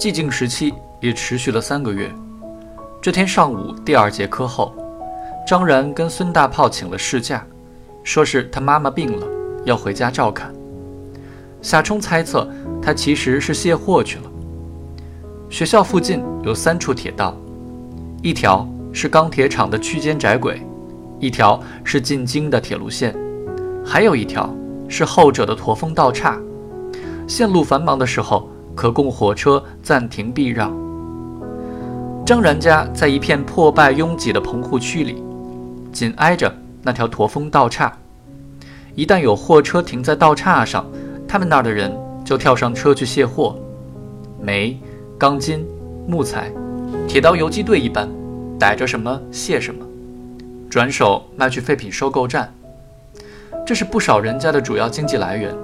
寂静时期也持续了三个月。这天上午第二节课后，张然跟孙大炮请了事假，说是他妈妈病了，要回家照看。夏冲猜测他其实是卸货去了。学校附近有三处铁道，一条是钢铁厂的区间窄轨，一条是进京的铁路线，还有一条是后者的驼峰道岔。线路繁忙的时候，可供火车暂停避让。张然家在一片破败拥挤的棚户区里，紧挨着那条驼峰道岔。一旦有货车停在道岔上，他们那儿的人就跳上车去卸货，煤、钢筋、木材，铁道游击队一般，逮着什么卸什么，转手卖去废品收购站。这是不少人家的主要经济来源。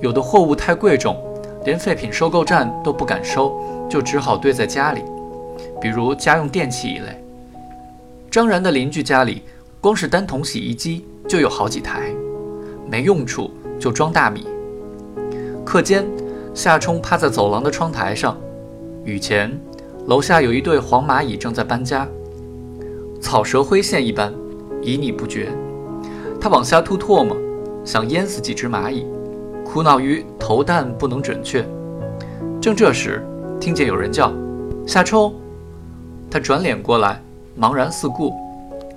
有的货物太贵重，连废品收购站都不敢收，就只好堆在家里，比如家用电器一类。张然的邻居家里，光是单桶洗衣机就有好几台，没用处就装大米。课间，夏冲趴在走廊的窗台上，雨前，楼下有一对黄蚂蚁正在搬家，草蛇灰线一般，旖旎不绝。他往下吐唾沫，想淹死几只蚂蚁。苦恼于投弹不能准确，正这时，听见有人叫：“夏冲！”他转脸过来，茫然四顾，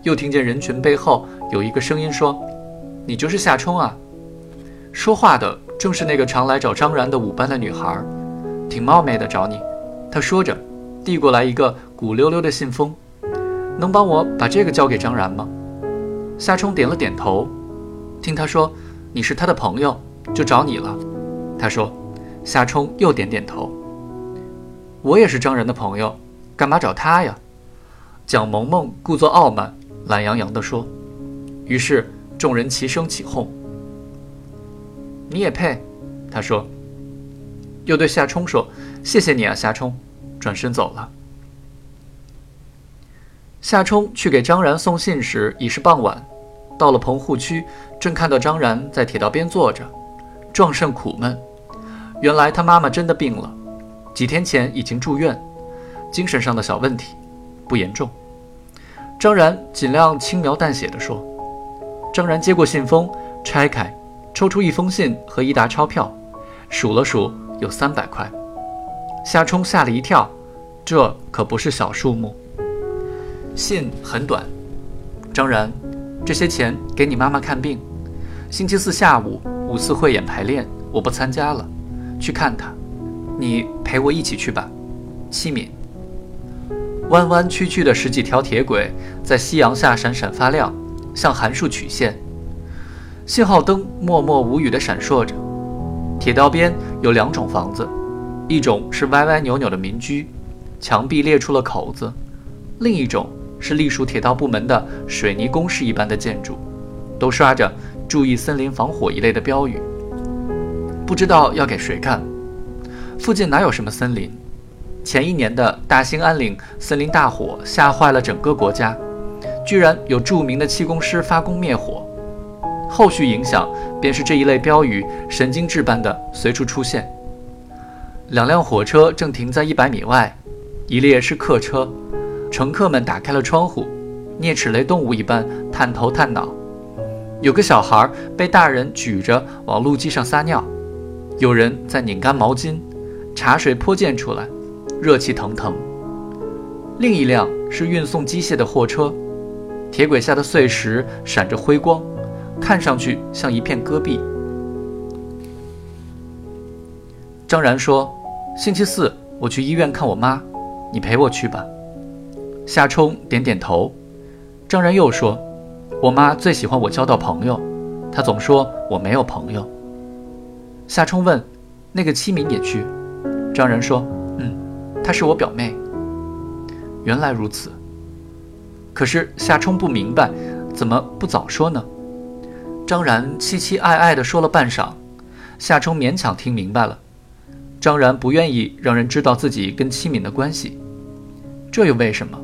又听见人群背后有一个声音说：“你就是夏冲啊！”说话的正是那个常来找张然的五班的女孩，挺冒昧的找你。他说着，递过来一个鼓溜溜的信封：“能帮我把这个交给张然吗？”夏冲点了点头，听他说：“你是他的朋友。”就找你了，他说。夏冲又点点头。我也是张然的朋友，干嘛找他呀？蒋萌萌故作傲慢，懒洋洋地说。于是众人齐声起哄。你也配？他说。又对夏冲说：“谢谢你啊，夏冲。”转身走了。夏冲去给张然送信时已是傍晚，到了棚户区，正看到张然在铁道边坐着。壮甚苦闷，原来他妈妈真的病了，几天前已经住院，精神上的小问题，不严重。张然尽量轻描淡写地说。张然接过信封，拆开，抽出一封信和一沓钞票，数了数，有三百块。夏冲吓了一跳，这可不是小数目。信很短，张然，这些钱给你妈妈看病，星期四下午。五四汇演排练，我不参加了，去看他。你陪我一起去吧，七敏。弯弯曲曲的十几条铁轨在夕阳下闪闪发亮，像函数曲线。信号灯默默无语地闪烁着。铁道边有两种房子，一种是歪歪扭扭的民居，墙壁裂出了口子；另一种是隶属铁道部门的水泥工事一般的建筑，都刷着。注意森林防火一类的标语，不知道要给谁看。附近哪有什么森林？前一年的大兴安岭森林大火吓坏了整个国家，居然有著名的气功师发功灭火。后续影响便是这一类标语神经质般的随处出现。两辆火车正停在一百米外，一列是客车，乘客们打开了窗户，啮齿类动物一般探头探脑。有个小孩被大人举着往路基上撒尿，有人在拧干毛巾，茶水泼溅出来，热气腾腾。另一辆是运送机械的货车，铁轨下的碎石闪着辉光，看上去像一片戈壁。张然说：“星期四我去医院看我妈，你陪我去吧。”夏冲点点头。张然又说。我妈最喜欢我交到朋友，她总说我没有朋友。夏冲问：“那个七敏也去？”张然说：“嗯，她是我表妹。”原来如此。可是夏冲不明白，怎么不早说呢？张然凄凄爱爱地说了半晌，夏冲勉强听明白了。张然不愿意让人知道自己跟七敏的关系，这又为什么？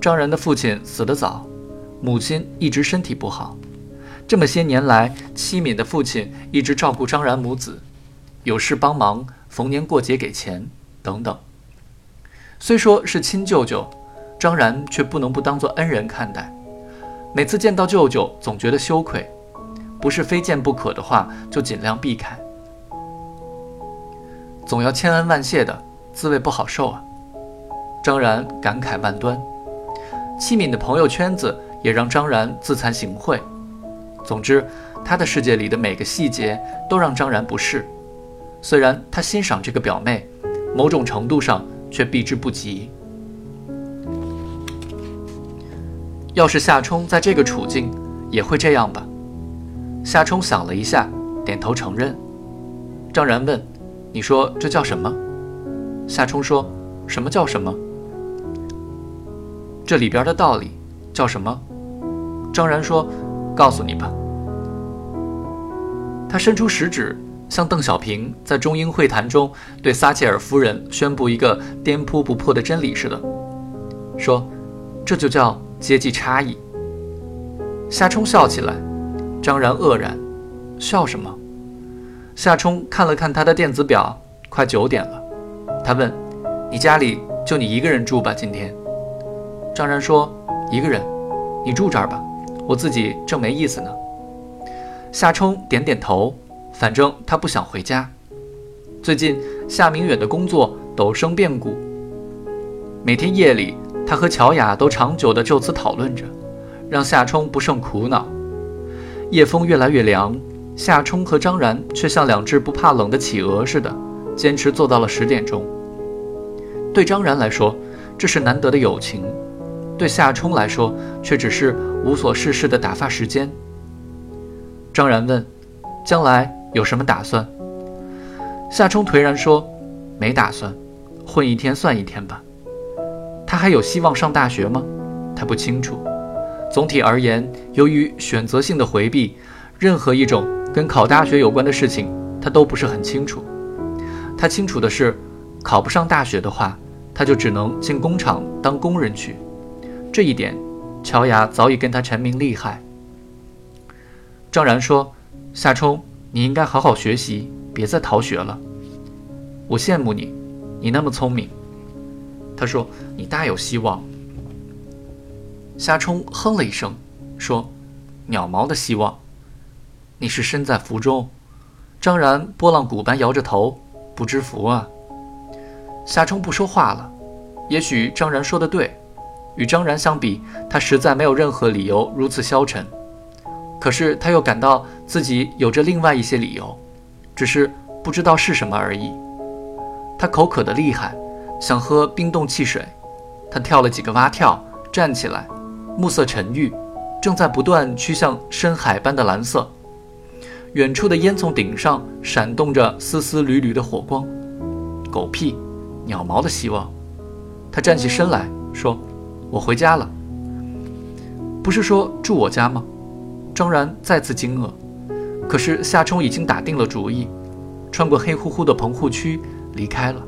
张然的父亲死得早。母亲一直身体不好，这么些年来，七敏的父亲一直照顾张然母子，有事帮忙，逢年过节给钱，等等。虽说是亲舅舅，张然却不能不当做恩人看待。每次见到舅舅，总觉得羞愧，不是非见不可的话，就尽量避开。总要千恩万谢的，滋味不好受啊！张然感慨万端。戚敏的朋友圈子也让张然自惭形秽。总之，他的世界里的每个细节都让张然不适。虽然他欣赏这个表妹，某种程度上。却避之不及。要是夏冲在这个处境，也会这样吧？夏冲想了一下，点头承认。张然问：“你说这叫什么？”夏冲说：“什么叫什么？这里边的道理叫什么？”张然说：“告诉你吧。”他伸出食指。像邓小平在中英会谈中对撒切尔夫人宣布一个颠扑不破的真理似的，说：“这就叫阶级差异。”夏冲笑起来，张然愕然：“笑什么？”夏冲看了看他的电子表，快九点了。他问：“你家里就你一个人住吧？今天？”张然说：“一个人，你住这儿吧，我自己正没意思呢。”夏冲点点头。反正他不想回家。最近夏明远的工作陡生变故，每天夜里他和乔雅都长久地就此讨论着，让夏冲不胜苦恼。夜风越来越凉，夏冲和张然却像两只不怕冷的企鹅似的，坚持坐到了十点钟。对张然来说，这是难得的友情；对夏冲来说，却只是无所事事的打发时间。张然问：“将来？”有什么打算？夏冲颓然说：“没打算，混一天算一天吧。”他还有希望上大学吗？他不清楚。总体而言，由于选择性的回避，任何一种跟考大学有关的事情，他都不是很清楚。他清楚的是，考不上大学的话，他就只能进工厂当工人去。这一点，乔雅早已跟他陈明厉害。张然说：“夏冲。”你应该好好学习，别再逃学了。我羡慕你，你那么聪明。他说：“你大有希望。”夏冲哼了一声，说：“鸟毛的希望。”你是身在福中。张然拨浪鼓般摇着头，不知福啊。夏冲不说话了。也许张然说的对，与张然相比，他实在没有任何理由如此消沉。可是他又感到自己有着另外一些理由，只是不知道是什么而已。他口渴得厉害，想喝冰冻汽水。他跳了几个蛙跳，站起来，目色沉郁，正在不断趋向深海般的蓝色。远处的烟囱顶上闪动着丝丝缕缕的火光。狗屁，鸟毛的希望。他站起身来说：“我回家了。不是说住我家吗？”张然再次惊愕，可是夏冲已经打定了主意，穿过黑乎乎的棚户区离开了。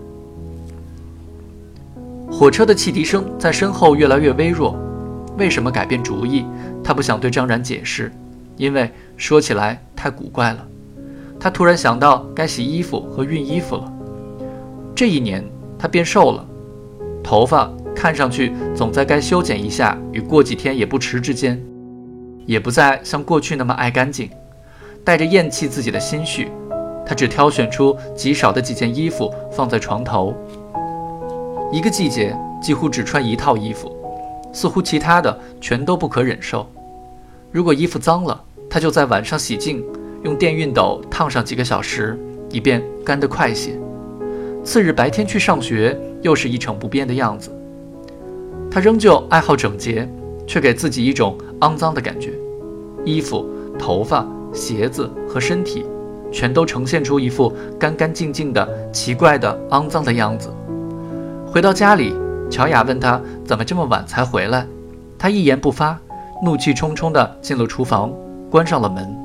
火车的汽笛声在身后越来越微弱。为什么改变主意？他不想对张然解释，因为说起来太古怪了。他突然想到该洗衣服和熨衣服了。这一年他变瘦了，头发看上去总在该修剪一下与过几天也不迟之间。也不再像过去那么爱干净，带着厌弃自己的心绪，他只挑选出极少的几件衣服放在床头。一个季节几乎只穿一套衣服，似乎其他的全都不可忍受。如果衣服脏了，他就在晚上洗净，用电熨斗烫上几个小时，以便干得快些。次日白天去上学，又是一成不变的样子。他仍旧爱好整洁。却给自己一种肮脏的感觉，衣服、头发、鞋子和身体，全都呈现出一副干干净净的、奇怪的、肮脏的样子。回到家里，乔雅问他怎么这么晚才回来，他一言不发，怒气冲冲地进了厨房，关上了门。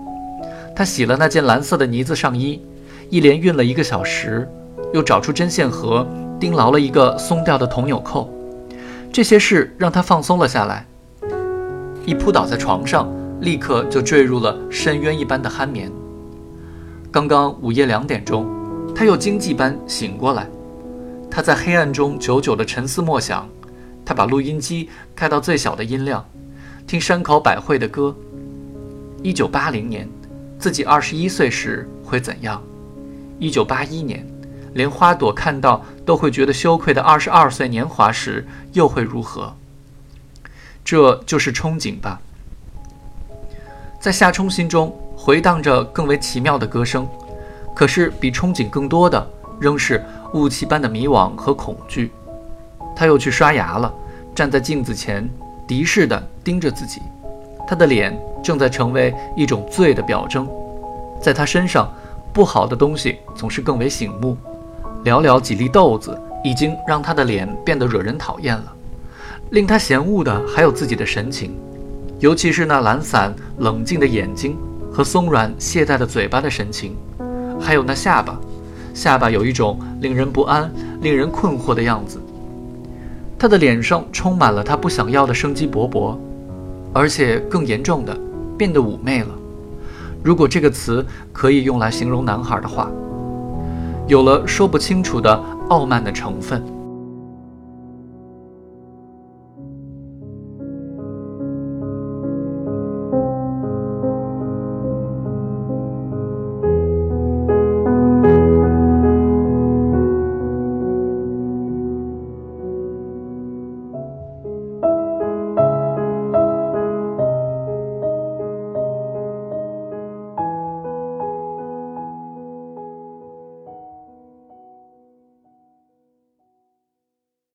他洗了那件蓝色的呢子上衣，一连熨了一个小时，又找出针线盒，钉牢了一个松掉的铜纽扣。这些事让他放松了下来。一扑倒在床上，立刻就坠入了深渊一般的酣眠。刚刚午夜两点钟，他又惊悸般醒过来，他在黑暗中久久的沉思默想。他把录音机开到最小的音量，听山口百惠的歌。一九八零年，自己二十一岁时会怎样？一九八一年，连花朵看到都会觉得羞愧的二十二岁年华时又会如何？这就是憧憬吧。在夏冲心中回荡着更为奇妙的歌声，可是比憧憬更多的仍是雾气般的迷惘和恐惧。他又去刷牙了，站在镜子前，敌视地盯着自己。他的脸正在成为一种罪的表征，在他身上，不好的东西总是更为醒目。寥寥几粒豆子已经让他的脸变得惹人讨厌了。令他嫌恶的还有自己的神情。尤其是那懒散冷静的眼睛和松软懈怠的嘴巴的神情，还有那下巴，下巴有一种令人不安、令人困惑的样子。他的脸上充满了他不想要的生机勃勃，而且更严重的，变得妩媚了。如果这个词可以用来形容男孩的话，有了说不清楚的傲慢的成分。